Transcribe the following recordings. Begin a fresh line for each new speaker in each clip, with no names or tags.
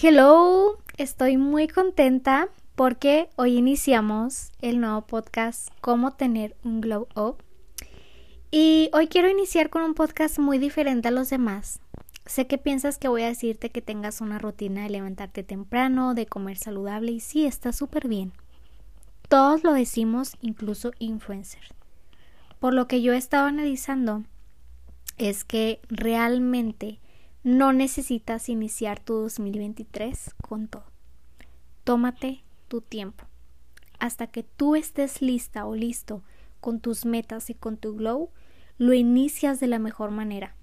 Hello, estoy muy contenta porque hoy iniciamos el nuevo podcast Cómo tener un glow up. Y hoy quiero iniciar con un podcast muy diferente a los demás. Sé que piensas que voy a decirte que tengas una rutina de levantarte temprano, de comer saludable y sí, está súper bien. Todos lo decimos, incluso influencers. Por lo que yo he estado analizando es que realmente no necesitas iniciar tu 2023 con todo. Tómate tu tiempo. Hasta que tú estés lista o listo con tus metas y con tu glow, lo inicias de la mejor manera.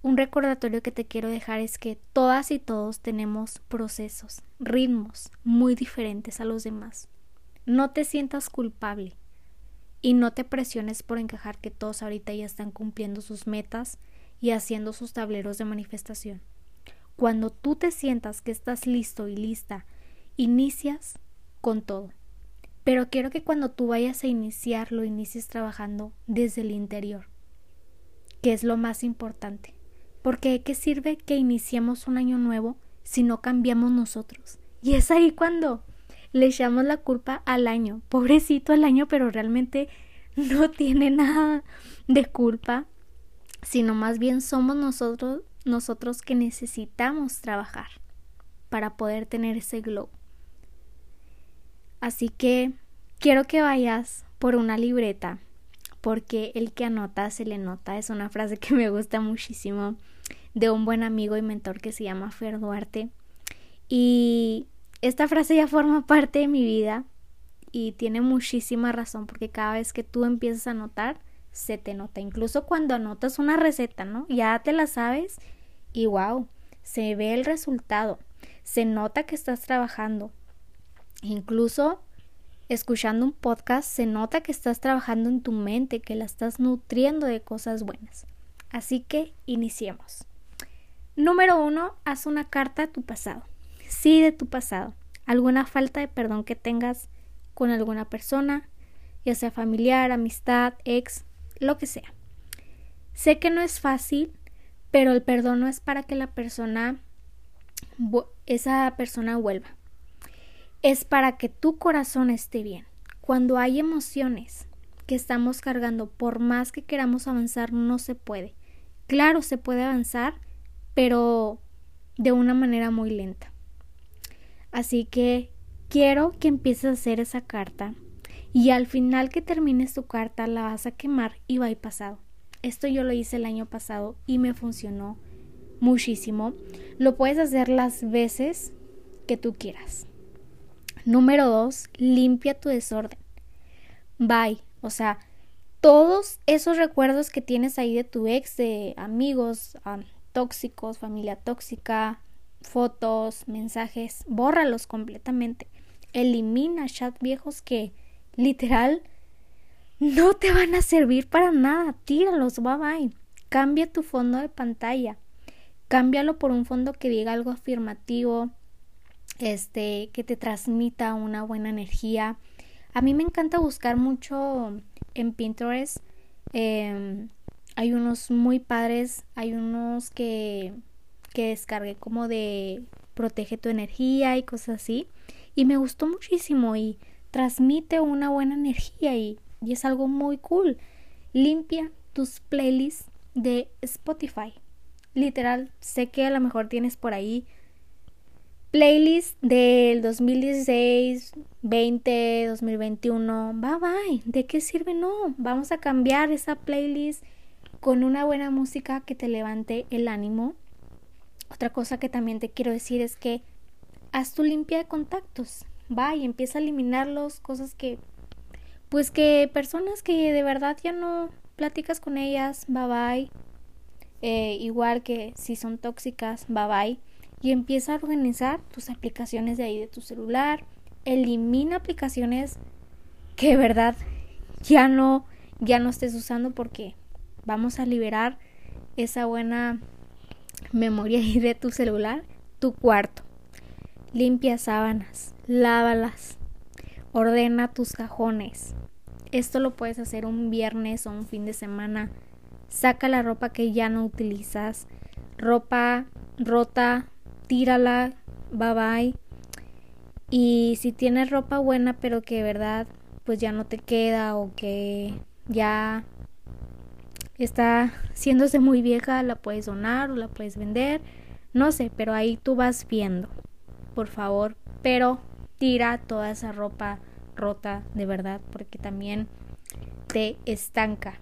Un recordatorio que te quiero dejar es que todas y todos tenemos procesos, ritmos muy diferentes a los demás. No te sientas culpable y no te presiones por encajar que todos ahorita ya están cumpliendo sus metas y haciendo sus tableros de manifestación. Cuando tú te sientas que estás listo y lista, inicias con todo. Pero quiero que cuando tú vayas a iniciar, lo inicies trabajando desde el interior, que es lo más importante. Porque ¿de qué sirve que iniciemos un año nuevo si no cambiamos nosotros? Y es ahí cuando le echamos la culpa al año. Pobrecito el año, pero realmente no tiene nada de culpa, sino más bien somos nosotros nosotros que necesitamos trabajar para poder tener ese glow. Así que quiero que vayas por una libreta, porque el que anota se le nota. Es una frase que me gusta muchísimo de un buen amigo y mentor que se llama Fer Duarte. Y esta frase ya forma parte de mi vida y tiene muchísima razón porque cada vez que tú empiezas a anotar, se te nota. Incluso cuando anotas una receta, ¿no? Ya te la sabes y wow, se ve el resultado. Se nota que estás trabajando. Incluso escuchando un podcast, se nota que estás trabajando en tu mente, que la estás nutriendo de cosas buenas. Así que iniciemos. Número uno, haz una carta a tu pasado. Sí, de tu pasado. Alguna falta de perdón que tengas con alguna persona, ya sea familiar, amistad, ex, lo que sea. Sé que no es fácil, pero el perdón no es para que la persona, esa persona vuelva. Es para que tu corazón esté bien. Cuando hay emociones que estamos cargando, por más que queramos avanzar, no se puede. Claro, se puede avanzar, pero de una manera muy lenta. Así que quiero que empieces a hacer esa carta y al final que termines tu carta la vas a quemar y va ir pasado. Esto yo lo hice el año pasado y me funcionó muchísimo. Lo puedes hacer las veces que tú quieras. Número dos, limpia tu desorden. Bye. O sea, todos esos recuerdos que tienes ahí de tu ex, de amigos tóxicos, familia tóxica, fotos, mensajes, bórralos completamente. Elimina chats viejos que literal no te van a servir para nada. Tíralos, bye bye. Cambia tu fondo de pantalla. Cámbialo por un fondo que diga algo afirmativo, este, que te transmita una buena energía. A mí me encanta buscar mucho en Pinterest. Em, hay unos muy padres, hay unos que, que descargué como de protege tu energía y cosas así. Y me gustó muchísimo y transmite una buena energía y, y es algo muy cool. Limpia tus playlists de Spotify. Literal, sé que a lo mejor tienes por ahí playlist del 2016, 20, 2021. Bye bye. ¿De qué sirve? No. Vamos a cambiar esa playlist con una buena música que te levante el ánimo. Otra cosa que también te quiero decir es que haz tu limpia de contactos va y empieza a eliminarlos, cosas que, pues que personas que de verdad ya no platicas con ellas, bye bye. Eh, igual que si son tóxicas, bye bye. Y empieza a organizar tus aplicaciones de ahí de tu celular. Elimina aplicaciones que de verdad ya no, ya no estés usando porque vamos a liberar esa buena memoria ahí de tu celular, tu cuarto. Limpia sábanas, lávalas, ordena tus cajones. Esto lo puedes hacer un viernes o un fin de semana. Saca la ropa que ya no utilizas, ropa rota, tírala, bye bye. Y si tienes ropa buena pero que de verdad pues ya no te queda o que ya está siéndose muy vieja, la puedes donar o la puedes vender, no sé, pero ahí tú vas viendo, por favor, pero tira toda esa ropa rota de verdad porque también te estanca.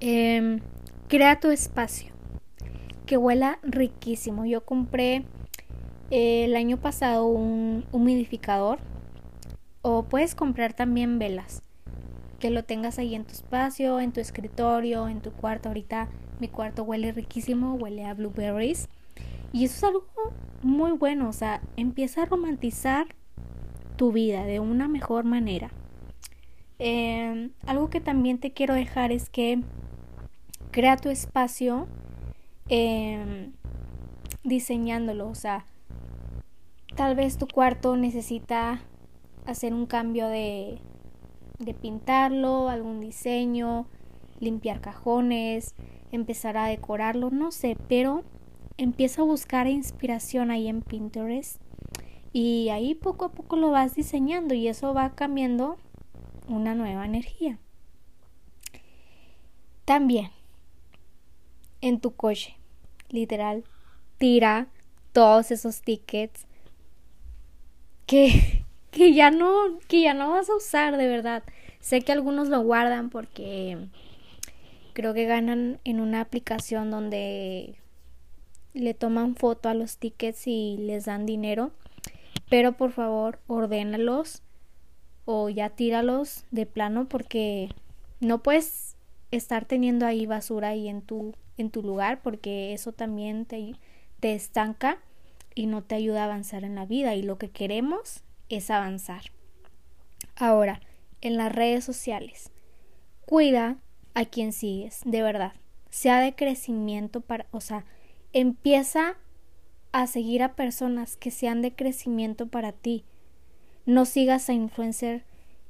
Em, crea tu espacio que huela riquísimo. Yo compré eh, el año pasado un humidificador o puedes comprar también velas que lo tengas ahí en tu espacio, en tu escritorio, en tu cuarto. Ahorita mi cuarto huele riquísimo, huele a blueberries. Y eso es algo muy bueno, o sea, empieza a romantizar tu vida de una mejor manera. Em, algo que también te quiero dejar es que crea tu espacio em, diseñándolo, o sea, tal vez tu cuarto necesita hacer un cambio de, de pintarlo, algún diseño, limpiar cajones, empezar a decorarlo, no sé, pero empieza a buscar inspiración ahí en Pinterest y ahí poco a poco lo vas diseñando y eso va cambiando una nueva energía. También en tu coche, literal, tira todos esos tickets que que ya no, que ya no vas a usar de verdad. Sé que algunos lo guardan porque creo que ganan en una aplicación donde le toman foto a los tickets y les dan dinero. Pero por favor, ordénalos o ya tíralos de plano porque no puedes estar teniendo ahí basura ahí en tu en tu lugar porque eso también te, te estanca y no te ayuda a avanzar en la vida y lo que queremos es avanzar. Ahora, en las redes sociales, cuida a quien sigues, de verdad. Sea de crecimiento para, o sea, empieza a seguir a personas que sean de crecimiento para ti. No sigas a influencers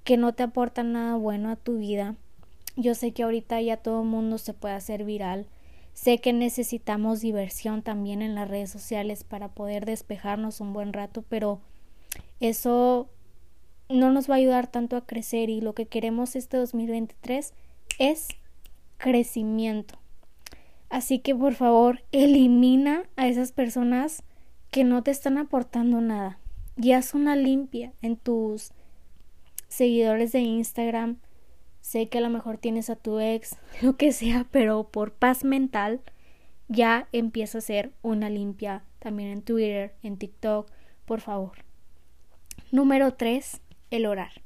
que no te aportan nada bueno a tu vida. Yo sé que ahorita ya todo el mundo se puede hacer viral. Sé que necesitamos diversión también en las redes sociales para poder despejarnos un buen rato, pero eso no nos va a ayudar tanto a crecer y lo que queremos este 2023 es crecimiento. Así que por favor, elimina a esas personas que no te están aportando nada y haz una limpia en tus seguidores de Instagram. Sé que a lo mejor tienes a tu ex, lo que sea, pero por paz mental ya empieza a hacer una limpia también en Twitter, en TikTok, por favor. Número 3. El orar.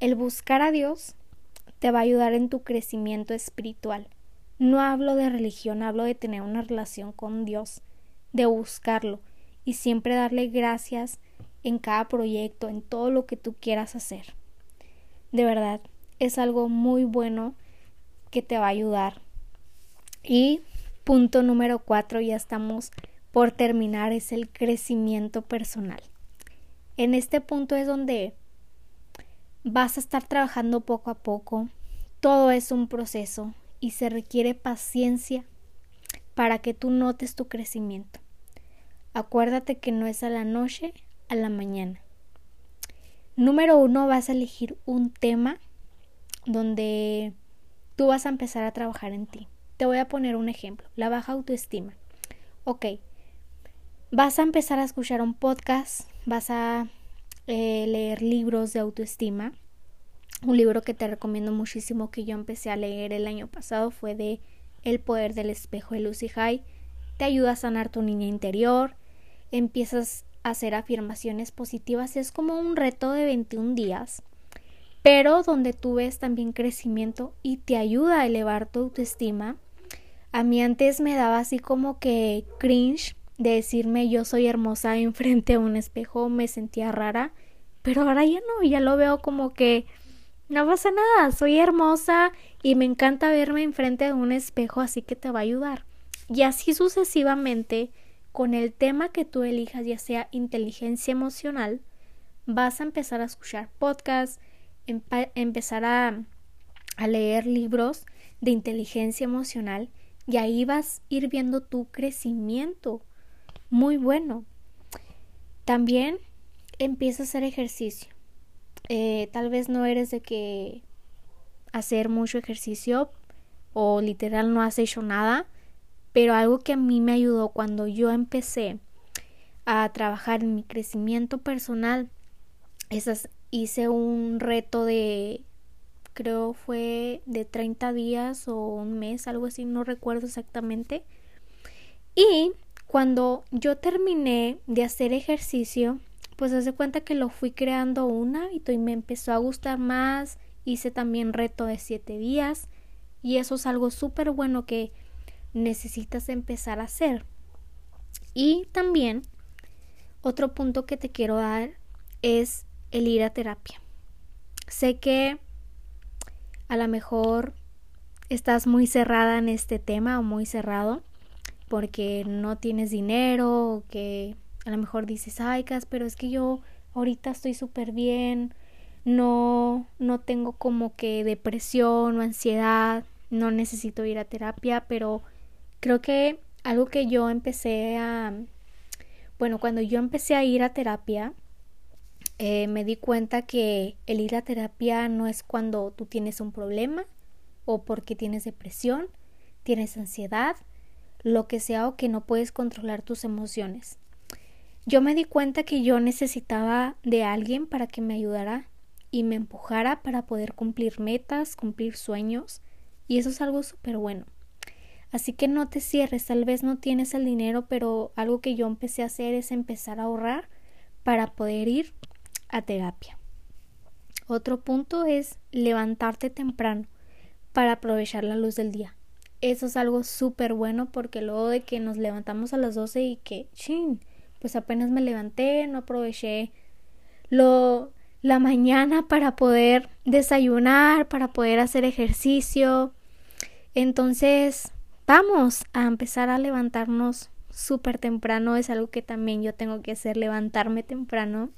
El buscar a Dios te va a ayudar en tu crecimiento espiritual. No hablo de religión, hablo de tener una relación con Dios, de buscarlo y siempre darle gracias en cada proyecto, en todo lo que tú quieras hacer. De verdad, es algo muy bueno que te va a ayudar. Y punto número 4, ya estamos por terminar, es el crecimiento personal. En este punto es donde vas a estar trabajando poco a poco. Todo es un proceso y se requiere paciencia para que tú notes tu crecimiento. Acuérdate que no es a la noche, a la mañana. Número uno, vas a elegir un tema donde tú vas a empezar a trabajar en ti. Te voy a poner un ejemplo, la baja autoestima. Ok, vas a empezar a escuchar un podcast vas a eh, leer libros de autoestima. Un libro que te recomiendo muchísimo que yo empecé a leer el año pasado fue de El poder del espejo de Lucy High. Te ayuda a sanar tu niña interior, empiezas a hacer afirmaciones positivas, es como un reto de 21 días, pero donde tú ves también crecimiento y te ayuda a elevar tu autoestima. A mí antes me daba así como que cringe de decirme yo soy hermosa enfrente a un espejo me sentía rara, pero ahora ya no, ya lo veo como que no pasa nada, soy hermosa y me encanta verme enfrente de un espejo, así que te va a ayudar. Y así sucesivamente, con el tema que tú elijas, ya sea inteligencia emocional, vas a empezar a escuchar podcasts, empezar a, a leer libros de inteligencia emocional y ahí vas a ir viendo tu crecimiento muy bueno. También empieza a hacer ejercicio. Eh, tal vez no eres de que hacer mucho ejercicio o literal no has hecho nada, pero algo que a mí me ayudó cuando yo empecé a trabajar en mi crecimiento personal, esas, hice un reto de, creo fue de 30 días o un mes, algo así, no recuerdo exactamente. Y cuando yo terminé de hacer ejercicio, pues hace cuenta que lo fui creando un hábito y me empezó a gustar más. Hice también reto de 7 días y eso es algo súper bueno que necesitas empezar a hacer. Y también otro punto que te quiero dar es el ir a terapia. Sé que a lo mejor estás muy cerrada en este tema o muy cerrado porque no tienes dinero o que a lo mejor dices, ay, Cas, pero es que yo ahorita estoy súper bien, no, no tengo como que depresión o ansiedad, no necesito ir a terapia, pero creo que algo que yo empecé a, bueno, cuando yo empecé a ir a terapia, eh, me di cuenta que el ir a terapia no es cuando tú tienes un problema o porque tienes depresión, tienes ansiedad, lo que sea o que no puedes controlar tus emociones. Yo me di cuenta que yo necesitaba de alguien para que me ayudara y me empujara para poder cumplir metas, cumplir sueños, y eso es algo súper bueno. Así que no te cierres, tal vez no tienes el dinero, pero algo que yo empecé a hacer es empezar a ahorrar para poder ir a terapia. Otro punto es levantarte temprano para aprovechar la luz del día. Eso es algo súper bueno porque luego de que nos levantamos a las 12 y que, chin, pues apenas me levanté, no aproveché lo la mañana para poder desayunar, para poder hacer ejercicio. Entonces, vamos a empezar a levantarnos súper temprano. Es algo que también yo tengo que hacer, levantarme temprano.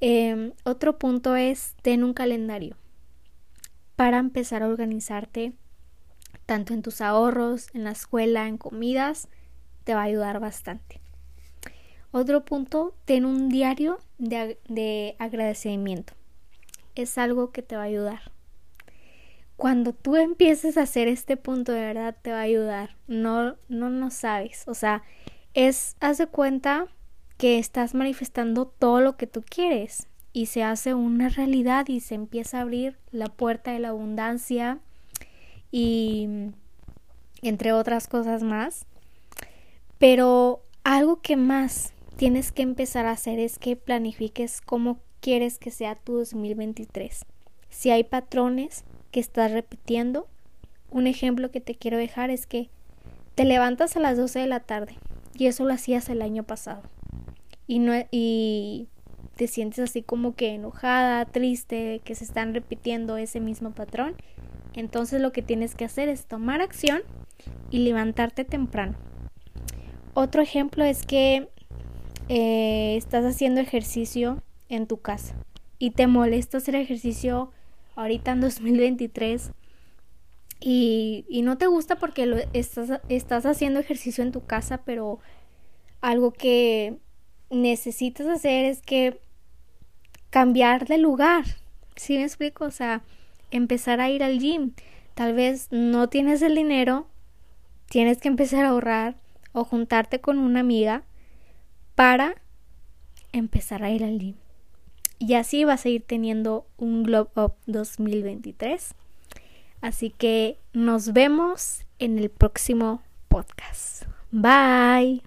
Em, otro punto es ten un calendario para empezar a organizarte tanto en tus ahorros, en la escuela, en comidas, te va a ayudar bastante. Otro punto, ten un diario de, de, agradecimiento. Es algo que te va a ayudar. Cuando tú empieces a hacer este punto, de verdad te va a ayudar. No, no, no sabes. O sea, es, haz de cuenta que estás manifestando todo lo que tú quieres y se hace una realidad y se empieza a abrir la puerta de la abundancia, y entre otras cosas más. Pero algo que más tienes que empezar a hacer es que planifiques cómo quieres que sea tu 2023. Si hay patrones que estás repitiendo, un ejemplo que te quiero dejar es que te levantas a las 12 de la tarde y eso lo hacías el año pasado. Y no y te sientes así como que enojada, triste, que se están repitiendo ese mismo patrón entonces lo que tienes que hacer es tomar acción y levantarte temprano. Otro ejemplo es que eh, estás haciendo ejercicio en tu casa y te molesta hacer ejercicio ahorita en 2023 y, y no te gusta porque lo, estás, estás haciendo ejercicio en tu casa, pero algo que necesitas hacer es que cambiar de lugar. ¿Sí me explico? O sea, empezar a ir al gym. Tal vez no tienes el dinero, tienes que empezar a ahorrar o juntarte con una amiga para empezar a ir al gym. Y así vas a ir teniendo un Glow Up 2023. Así que nos vemos en el próximo podcast. Bye.